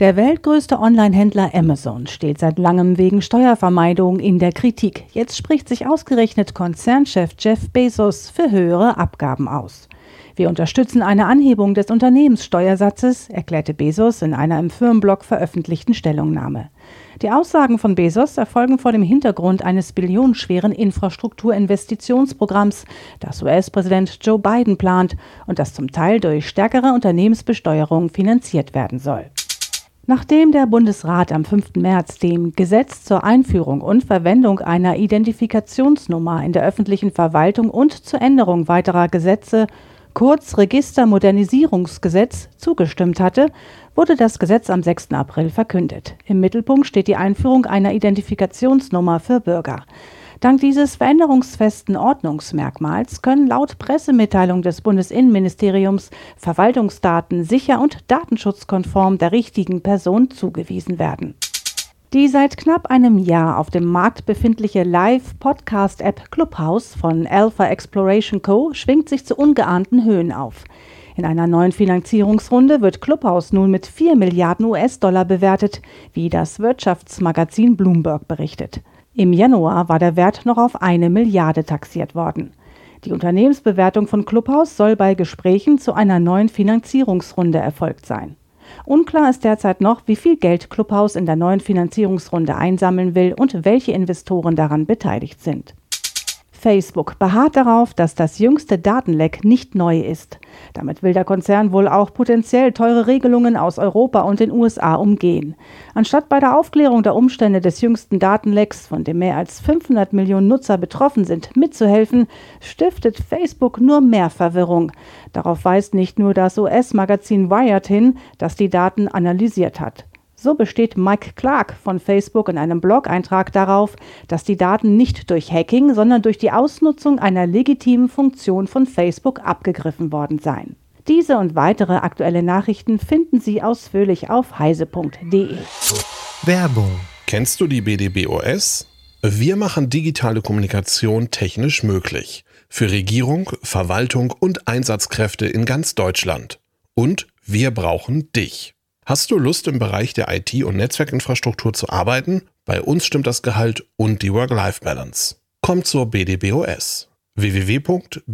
Der weltgrößte Online-Händler Amazon steht seit langem wegen Steuervermeidung in der Kritik. Jetzt spricht sich ausgerechnet Konzernchef Jeff Bezos für höhere Abgaben aus. Wir unterstützen eine Anhebung des Unternehmenssteuersatzes, erklärte Bezos in einer im Firmenblog veröffentlichten Stellungnahme. Die Aussagen von Bezos erfolgen vor dem Hintergrund eines billionenschweren Infrastrukturinvestitionsprogramms, das US-Präsident Joe Biden plant und das zum Teil durch stärkere Unternehmensbesteuerung finanziert werden soll. Nachdem der Bundesrat am 5. März dem Gesetz zur Einführung und Verwendung einer Identifikationsnummer in der öffentlichen Verwaltung und zur Änderung weiterer Gesetze kurz Registermodernisierungsgesetz, zugestimmt hatte, wurde das Gesetz am 6. April verkündet. Im Mittelpunkt steht die Einführung einer Identifikationsnummer für Bürger. Dank dieses veränderungsfesten Ordnungsmerkmals können laut Pressemitteilung des Bundesinnenministeriums Verwaltungsdaten sicher und datenschutzkonform der richtigen Person zugewiesen werden. Die seit knapp einem Jahr auf dem Markt befindliche Live-Podcast-App Clubhouse von Alpha Exploration Co. schwingt sich zu ungeahnten Höhen auf. In einer neuen Finanzierungsrunde wird Clubhouse nun mit 4 Milliarden US-Dollar bewertet, wie das Wirtschaftsmagazin Bloomberg berichtet. Im Januar war der Wert noch auf eine Milliarde taxiert worden. Die Unternehmensbewertung von Clubhouse soll bei Gesprächen zu einer neuen Finanzierungsrunde erfolgt sein. Unklar ist derzeit noch, wie viel Geld Clubhouse in der neuen Finanzierungsrunde einsammeln will und welche Investoren daran beteiligt sind. Facebook beharrt darauf, dass das jüngste Datenleck nicht neu ist. Damit will der Konzern wohl auch potenziell teure Regelungen aus Europa und den USA umgehen. Anstatt bei der Aufklärung der Umstände des jüngsten Datenlecks, von dem mehr als 500 Millionen Nutzer betroffen sind, mitzuhelfen, stiftet Facebook nur mehr Verwirrung. Darauf weist nicht nur das US-Magazin Wired hin, das die Daten analysiert hat. So besteht Mike Clark von Facebook in einem Blog-Eintrag darauf, dass die Daten nicht durch Hacking, sondern durch die Ausnutzung einer legitimen Funktion von Facebook abgegriffen worden seien. Diese und weitere aktuelle Nachrichten finden Sie ausführlich auf heise.de. Werbung. Kennst du die BDBOS? Wir machen digitale Kommunikation technisch möglich. Für Regierung, Verwaltung und Einsatzkräfte in ganz Deutschland. Und wir brauchen dich. Hast du Lust im Bereich der IT- und Netzwerkinfrastruktur zu arbeiten? Bei uns stimmt das Gehalt und die Work-Life-Balance. Komm zur BDBOS www.bdbos.de